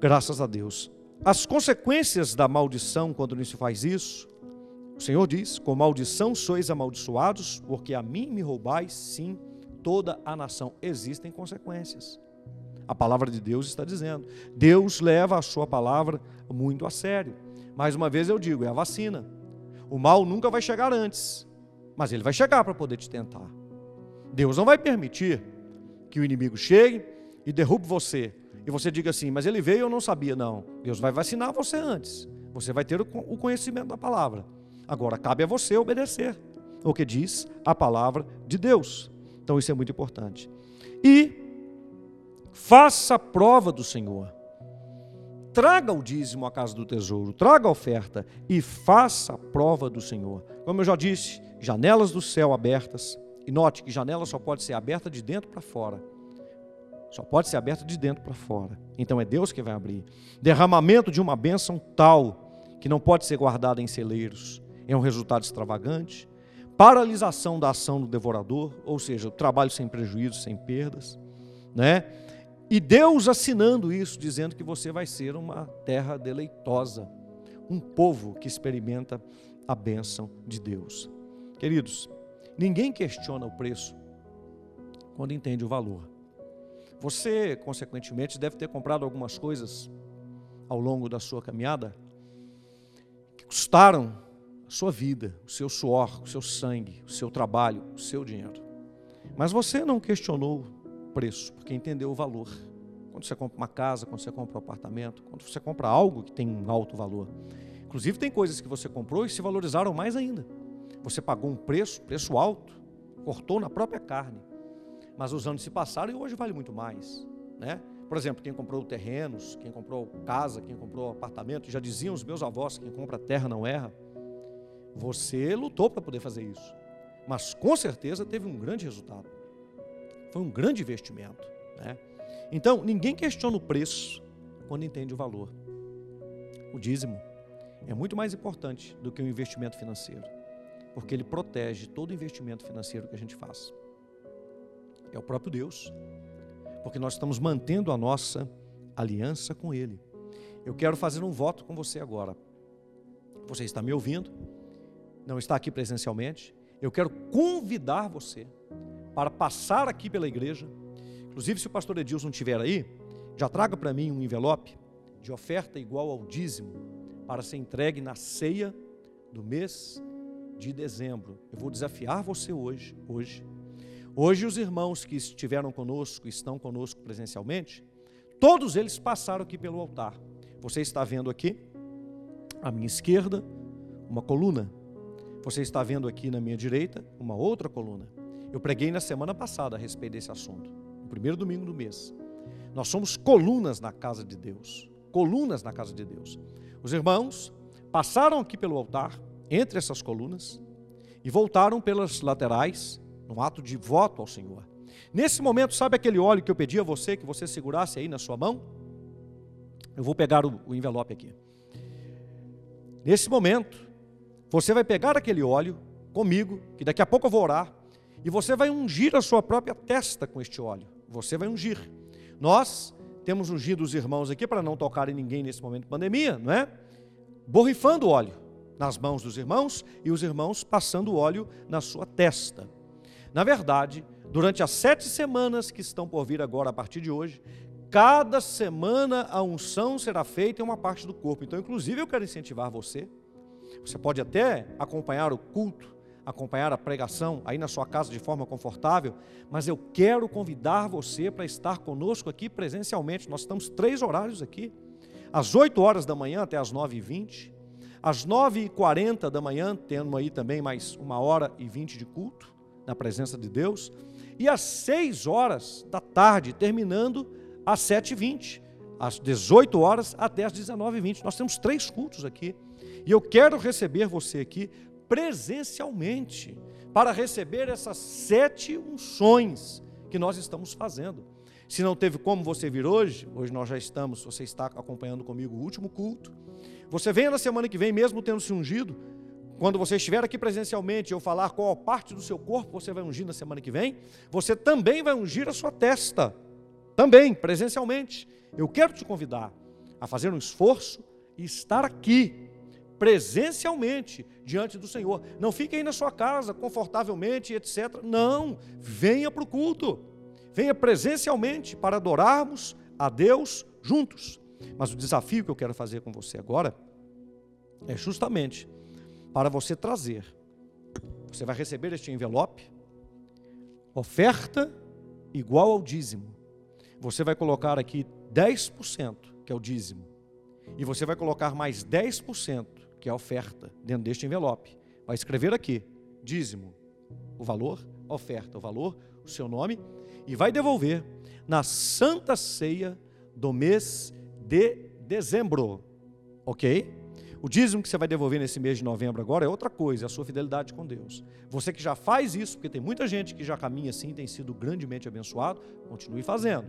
Graças a Deus. As consequências da maldição quando não se faz isso, o Senhor diz: com maldição sois amaldiçoados, porque a mim me roubais, sim, toda a nação. Existem consequências. A palavra de Deus está dizendo. Deus leva a sua palavra muito a sério. Mais uma vez eu digo, é a vacina. O mal nunca vai chegar antes. Mas ele vai chegar para poder te tentar. Deus não vai permitir que o inimigo chegue e derrube você e você diga assim, mas ele veio eu não sabia. Não, Deus vai vacinar você antes. Você vai ter o conhecimento da palavra. Agora, cabe a você obedecer o que diz a palavra de Deus. Então, isso é muito importante. E faça prova do Senhor. Traga o dízimo à casa do tesouro, traga a oferta e faça a prova do Senhor. Como eu já disse, janelas do céu abertas. E note que janela só pode ser aberta de dentro para fora. Só pode ser aberta de dentro para fora. Então é Deus que vai abrir. Derramamento de uma bênção tal que não pode ser guardada em celeiros. É um resultado extravagante. Paralisação da ação do devorador, ou seja, o trabalho sem prejuízo, sem perdas, né? E Deus assinando isso, dizendo que você vai ser uma terra deleitosa, um povo que experimenta a bênção de Deus. Queridos, ninguém questiona o preço quando entende o valor. Você, consequentemente, deve ter comprado algumas coisas ao longo da sua caminhada que custaram a sua vida, o seu suor, o seu sangue, o seu trabalho, o seu dinheiro. Mas você não questionou preço, porque entendeu o valor. Quando você compra uma casa, quando você compra um apartamento, quando você compra algo que tem um alto valor. Inclusive, tem coisas que você comprou e se valorizaram mais ainda. Você pagou um preço, preço alto, cortou na própria carne mas os anos se passaram e hoje vale muito mais, né? Por exemplo, quem comprou terrenos, quem comprou casa, quem comprou apartamento, já diziam os meus avós, quem compra terra não erra. Você lutou para poder fazer isso, mas com certeza teve um grande resultado. Foi um grande investimento, né? Então, ninguém questiona o preço quando entende o valor. O dízimo é muito mais importante do que o investimento financeiro, porque ele protege todo investimento financeiro que a gente faz é o próprio Deus, porque nós estamos mantendo a nossa aliança com Ele. Eu quero fazer um voto com você agora. Você está me ouvindo, não está aqui presencialmente. Eu quero convidar você para passar aqui pela igreja. Inclusive, se o pastor Edilson estiver aí, já traga para mim um envelope de oferta igual ao dízimo para ser entregue na ceia do mês de dezembro. Eu vou desafiar você hoje, hoje, Hoje, os irmãos que estiveram conosco, estão conosco presencialmente, todos eles passaram aqui pelo altar. Você está vendo aqui, à minha esquerda, uma coluna. Você está vendo aqui na minha direita, uma outra coluna. Eu preguei na semana passada a respeito desse assunto, no primeiro domingo do mês. Nós somos colunas na casa de Deus. Colunas na casa de Deus. Os irmãos passaram aqui pelo altar, entre essas colunas, e voltaram pelas laterais num ato de voto ao Senhor. Nesse momento, sabe aquele óleo que eu pedi a você que você segurasse aí na sua mão? Eu vou pegar o, o envelope aqui. Nesse momento, você vai pegar aquele óleo comigo, que daqui a pouco eu vou orar, e você vai ungir a sua própria testa com este óleo. Você vai ungir. Nós temos ungido os irmãos aqui para não tocarem ninguém nesse momento de pandemia, não é? Borrifando óleo nas mãos dos irmãos e os irmãos passando óleo na sua testa. Na verdade, durante as sete semanas que estão por vir agora, a partir de hoje, cada semana a unção será feita em uma parte do corpo. Então, inclusive, eu quero incentivar você. Você pode até acompanhar o culto, acompanhar a pregação aí na sua casa de forma confortável, mas eu quero convidar você para estar conosco aqui presencialmente. Nós estamos três horários aqui, às 8 horas da manhã até às 9h20, às 9h40 da manhã, tendo aí também mais uma hora e vinte de culto, na presença de Deus, e às 6 horas da tarde, terminando às 7h20, às 18 horas até às 19h20. Nós temos três cultos aqui. E eu quero receber você aqui presencialmente, para receber essas sete unções que nós estamos fazendo. Se não teve como você vir hoje, hoje nós já estamos, você está acompanhando comigo o último culto. Você venha na semana que vem, mesmo tendo se ungido, quando você estiver aqui presencialmente eu falar qual parte do seu corpo você vai ungir na semana que vem, você também vai ungir a sua testa. Também, presencialmente. Eu quero te convidar a fazer um esforço e estar aqui, presencialmente, diante do Senhor. Não fique aí na sua casa, confortavelmente, etc. Não, venha para o culto. Venha presencialmente para adorarmos a Deus juntos. Mas o desafio que eu quero fazer com você agora é justamente para você trazer. Você vai receber este envelope, oferta igual ao dízimo. você vai colocar aqui 10%, que é o dízimo. E você vai colocar mais 10%, que é a oferta, dentro deste envelope. Vai escrever aqui, dízimo, o valor, oferta, o valor, o seu nome, e vai devolver na Santa Ceia do mês de dezembro. Ok? O dízimo que você vai devolver nesse mês de novembro agora é outra coisa, é a sua fidelidade com Deus. Você que já faz isso, porque tem muita gente que já caminha assim, tem sido grandemente abençoado, continue fazendo.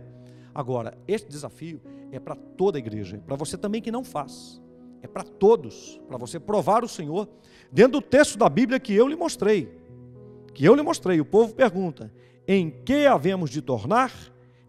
Agora, este desafio é para toda a igreja, é para você também que não faz. É para todos, para você provar o Senhor dentro do texto da Bíblia que eu lhe mostrei. Que eu lhe mostrei. O povo pergunta: "Em que havemos de tornar?"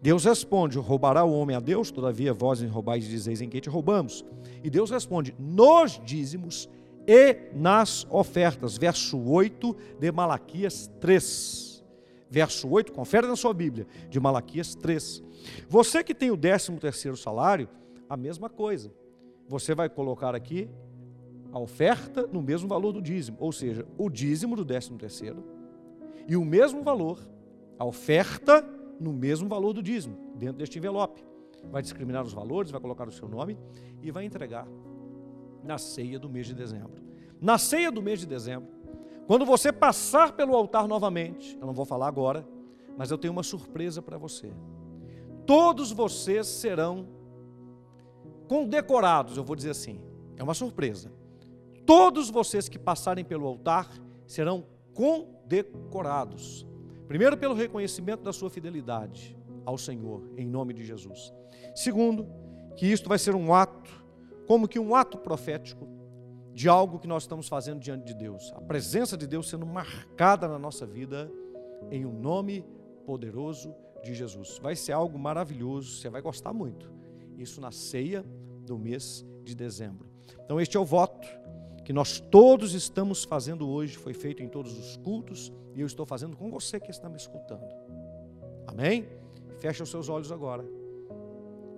Deus responde: Roubará o homem a Deus? Todavia vós roubais e dizeis em que te roubamos. E Deus responde: Nos dízimos e nas ofertas. Verso 8 de Malaquias 3. Verso 8, confere na sua Bíblia, de Malaquias 3. Você que tem o 13 terceiro salário, a mesma coisa. Você vai colocar aqui a oferta no mesmo valor do dízimo, ou seja, o dízimo do 13 terceiro e o mesmo valor, a oferta no mesmo valor do dízimo, dentro deste envelope. Vai discriminar os valores, vai colocar o seu nome e vai entregar na ceia do mês de dezembro. Na ceia do mês de dezembro, quando você passar pelo altar novamente, eu não vou falar agora, mas eu tenho uma surpresa para você. Todos vocês serão condecorados, eu vou dizer assim, é uma surpresa. Todos vocês que passarem pelo altar serão condecorados. Primeiro, pelo reconhecimento da sua fidelidade ao Senhor, em nome de Jesus. Segundo, que isto vai ser um ato, como que um ato profético de algo que nós estamos fazendo diante de Deus. A presença de Deus sendo marcada na nossa vida em um nome poderoso de Jesus. Vai ser algo maravilhoso, você vai gostar muito. Isso na ceia do mês de dezembro. Então, este é o voto que nós todos estamos fazendo hoje, foi feito em todos os cultos, e eu estou fazendo com você que está me escutando. Amém? Feche os seus olhos agora.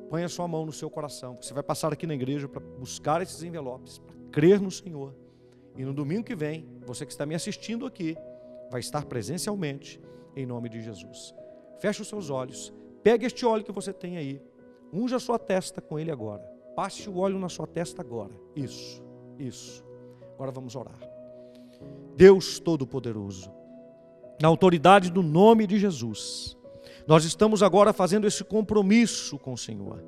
Põe a sua mão no seu coração. Você vai passar aqui na igreja para buscar esses envelopes, para crer no Senhor. E no domingo que vem, você que está me assistindo aqui, vai estar presencialmente, em nome de Jesus. Feche os seus olhos. Pegue este óleo que você tem aí. Unja a sua testa com ele agora. Passe o óleo na sua testa agora. Isso, isso. Agora vamos orar. Deus Todo-Poderoso, na autoridade do nome de Jesus, nós estamos agora fazendo esse compromisso com o Senhor,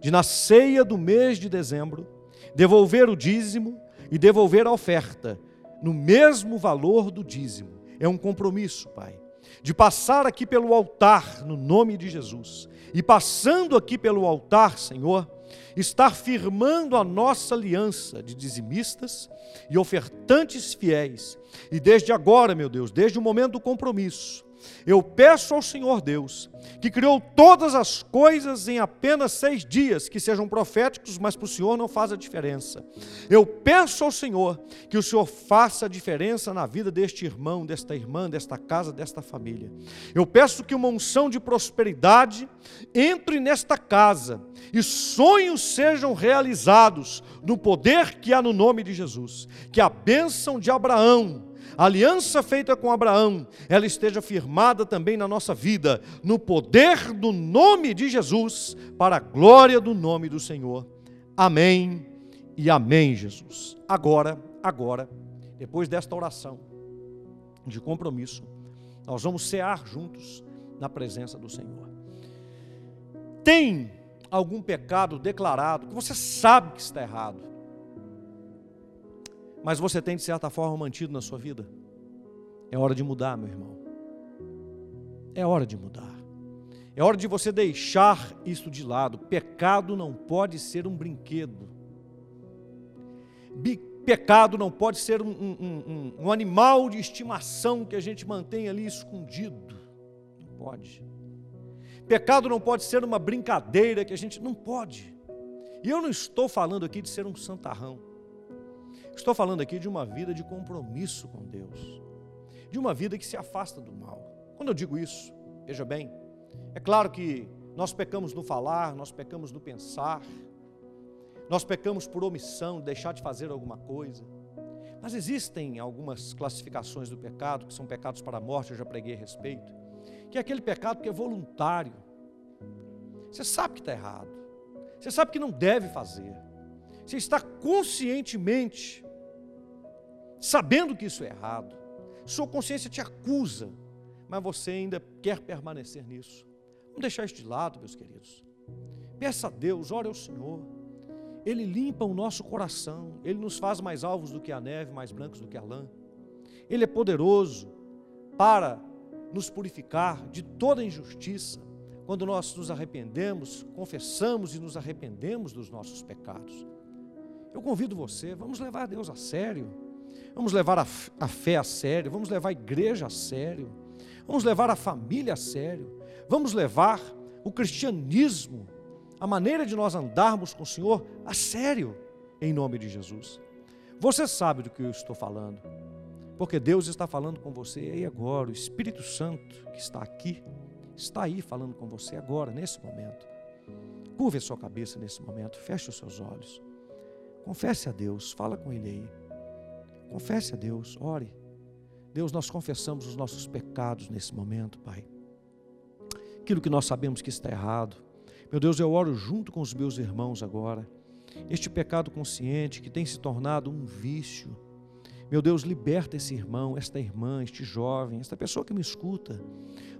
de na ceia do mês de dezembro, devolver o dízimo e devolver a oferta, no mesmo valor do dízimo. É um compromisso, Pai, de passar aqui pelo altar, no nome de Jesus, e passando aqui pelo altar, Senhor, estar firmando a nossa aliança de dizimistas e ofertantes fiéis. E desde agora, meu Deus, desde o momento do compromisso, eu peço ao Senhor Deus, que criou todas as coisas em apenas seis dias, que sejam proféticos, mas para o Senhor não faz a diferença. Eu peço ao Senhor que o Senhor faça a diferença na vida deste irmão, desta irmã, desta casa, desta família. Eu peço que uma unção de prosperidade entre nesta casa e sonhos sejam realizados no poder que há no nome de Jesus. Que a bênção de Abraão, a aliança feita com Abraão, ela esteja firmada também na nossa vida, no poder do nome de Jesus, para a glória do nome do Senhor. Amém e amém, Jesus. Agora, agora, depois desta oração de compromisso, nós vamos cear juntos na presença do Senhor. Tem algum pecado declarado que você sabe que está errado, mas você tem de certa forma mantido na sua vida. É hora de mudar, meu irmão. É hora de mudar. É hora de você deixar isso de lado. Pecado não pode ser um brinquedo. Pecado não pode ser um, um, um, um animal de estimação que a gente mantém ali escondido. Não pode. Pecado não pode ser uma brincadeira que a gente não pode. E eu não estou falando aqui de ser um santarrão. Estou falando aqui de uma vida de compromisso com Deus, de uma vida que se afasta do mal. Quando eu digo isso, veja bem, é claro que nós pecamos no falar, nós pecamos no pensar, nós pecamos por omissão, deixar de fazer alguma coisa. Mas existem algumas classificações do pecado, que são pecados para a morte, eu já preguei a respeito, que é aquele pecado que é voluntário. Você sabe que está errado. Você sabe que não deve fazer. Você está conscientemente sabendo que isso é errado. Sua consciência te acusa, mas você ainda quer permanecer nisso. Vamos deixar isso de lado, meus queridos. Peça a Deus, ore ao Senhor. Ele limpa o nosso coração, ele nos faz mais alvos do que a neve, mais brancos do que a lã. Ele é poderoso para nos purificar de toda injustiça, quando nós nos arrependemos, confessamos e nos arrependemos dos nossos pecados. Eu convido você, vamos levar Deus a sério, vamos levar a, a fé a sério, vamos levar a igreja a sério, vamos levar a família a sério, vamos levar o cristianismo, a maneira de nós andarmos com o Senhor a sério, em nome de Jesus. Você sabe do que eu estou falando. Porque Deus está falando com você aí agora, o Espírito Santo que está aqui, está aí falando com você agora, nesse momento. Curve a sua cabeça nesse momento, feche os seus olhos. Confesse a Deus, fala com Ele aí. Confesse a Deus, ore. Deus, nós confessamos os nossos pecados nesse momento, Pai. Aquilo que nós sabemos que está errado. Meu Deus, eu oro junto com os meus irmãos agora. Este pecado consciente que tem se tornado um vício meu Deus, liberta esse irmão, esta irmã, este jovem, esta pessoa que me escuta,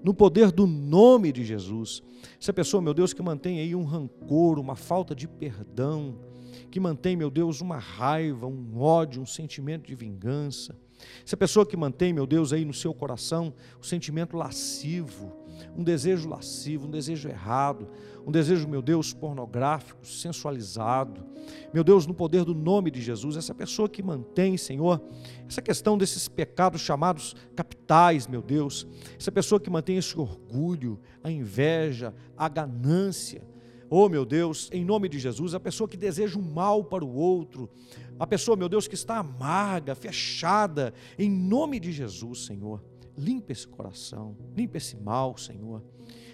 no poder do nome de Jesus. Essa pessoa, meu Deus, que mantém aí um rancor, uma falta de perdão, que mantém, meu Deus, uma raiva, um ódio, um sentimento de vingança. Essa pessoa que mantém, meu Deus, aí no seu coração o sentimento lascivo, um desejo lascivo, um desejo errado, um desejo, meu Deus, pornográfico, sensualizado. Meu Deus, no poder do nome de Jesus, essa pessoa que mantém, Senhor, essa questão desses pecados chamados capitais, meu Deus, essa pessoa que mantém esse orgulho, a inveja, a ganância. Oh, meu Deus, em nome de Jesus, a pessoa que deseja o mal para o outro, a pessoa, meu Deus, que está amarga, fechada, em nome de Jesus, Senhor. Limpa esse coração, limpa esse mal, Senhor.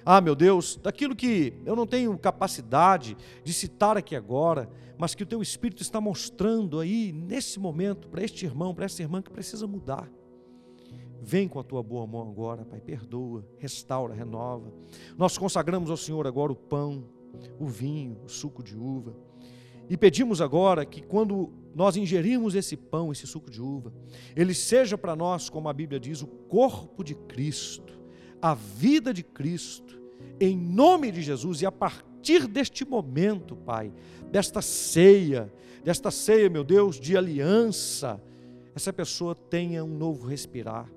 Ah, meu Deus, daquilo que eu não tenho capacidade de citar aqui agora, mas que o teu Espírito está mostrando aí, nesse momento, para este irmão, para essa irmã que precisa mudar. Vem com a tua boa mão agora, Pai, perdoa, restaura, renova. Nós consagramos ao Senhor agora o pão, o vinho, o suco de uva. E pedimos agora que quando nós ingerirmos esse pão, esse suco de uva, ele seja para nós, como a Bíblia diz, o corpo de Cristo, a vida de Cristo, em nome de Jesus, e a partir deste momento, Pai, desta ceia, desta ceia, meu Deus, de aliança, essa pessoa tenha um novo respirar,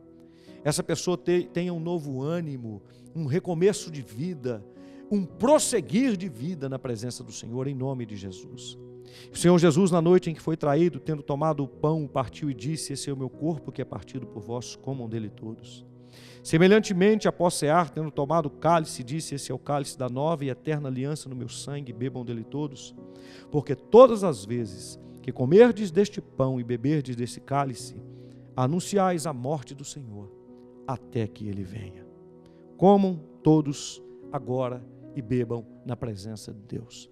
essa pessoa tenha um novo ânimo, um recomeço de vida, um prosseguir de vida na presença do Senhor, em nome de Jesus. O Senhor Jesus, na noite em que foi traído, tendo tomado o pão, partiu e disse: Esse é o meu corpo que é partido por vós, comam dele todos. Semelhantemente, após cear, tendo tomado o cálice, disse: Esse é o cálice da nova e eterna aliança no meu sangue, bebam dele todos. Porque todas as vezes que comerdes deste pão e beberdes desse cálice, anunciais a morte do Senhor, até que ele venha. Comam todos agora e bebam na presença de Deus.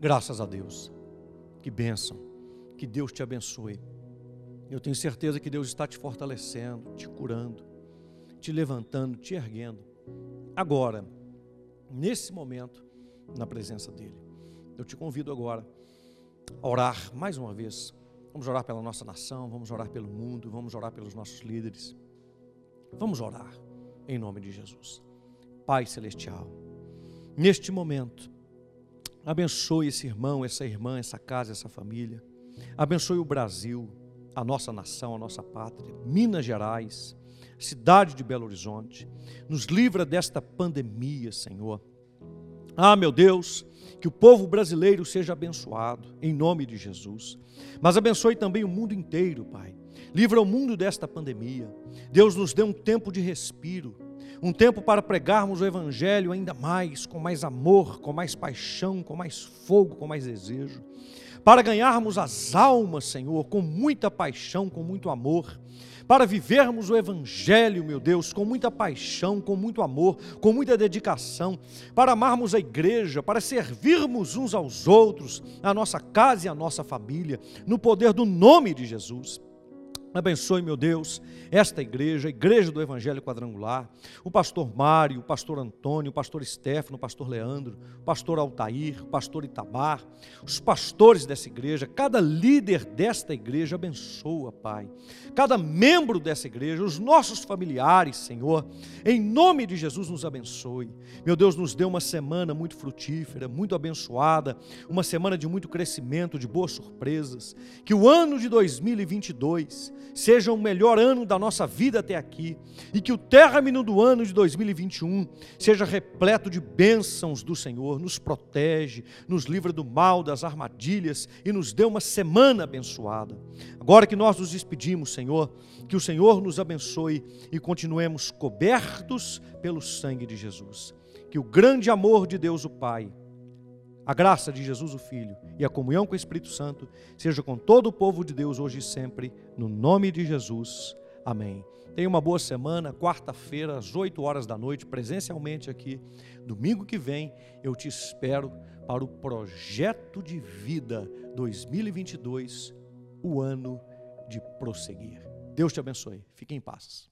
Graças a Deus. Que bênção. Que Deus te abençoe. Eu tenho certeza que Deus está te fortalecendo, te curando, te levantando, te erguendo. Agora, nesse momento, na presença dEle. Eu te convido agora a orar mais uma vez. Vamos orar pela nossa nação, vamos orar pelo mundo, vamos orar pelos nossos líderes. Vamos orar em nome de Jesus. Pai Celestial, neste momento, Abençoe esse irmão, essa irmã, essa casa, essa família. Abençoe o Brasil, a nossa nação, a nossa pátria, Minas Gerais, cidade de Belo Horizonte. Nos livra desta pandemia, Senhor. Ah, meu Deus, que o povo brasileiro seja abençoado, em nome de Jesus. Mas abençoe também o mundo inteiro, Pai. Livra o mundo desta pandemia. Deus nos dê um tempo de respiro um tempo para pregarmos o Evangelho ainda mais, com mais amor, com mais paixão, com mais fogo, com mais desejo, para ganharmos as almas, Senhor, com muita paixão, com muito amor, para vivermos o Evangelho, meu Deus, com muita paixão, com muito amor, com muita dedicação, para amarmos a igreja, para servirmos uns aos outros, a nossa casa e a nossa família, no poder do nome de Jesus. Abençoe, meu Deus, esta igreja, a igreja do Evangelho Quadrangular, o pastor Mário, o pastor Antônio, o pastor Stefano, o pastor Leandro, o pastor Altair, o pastor Itamar, os pastores dessa igreja, cada líder desta igreja, abençoa, Pai. Cada membro dessa igreja, os nossos familiares, Senhor, em nome de Jesus nos abençoe. Meu Deus, nos dê uma semana muito frutífera, muito abençoada, uma semana de muito crescimento, de boas surpresas. Que o ano de 2022 seja o melhor ano da nossa vida até aqui e que o término do ano de 2021 seja repleto de bênçãos do Senhor, nos protege, nos livra do mal, das armadilhas e nos dê uma semana abençoada. Agora que nós nos despedimos, Senhor, que o Senhor nos abençoe e continuemos cobertos pelo sangue de Jesus. Que o grande amor de Deus o Pai, a graça de Jesus o Filho e a comunhão com o Espírito Santo seja com todo o povo de Deus hoje e sempre, no nome de Jesus. Amém. Tenha uma boa semana, quarta-feira, às 8 horas da noite, presencialmente aqui. Domingo que vem, eu te espero para o projeto de vida 2022, o ano de prosseguir. Deus te abençoe. Fique em paz.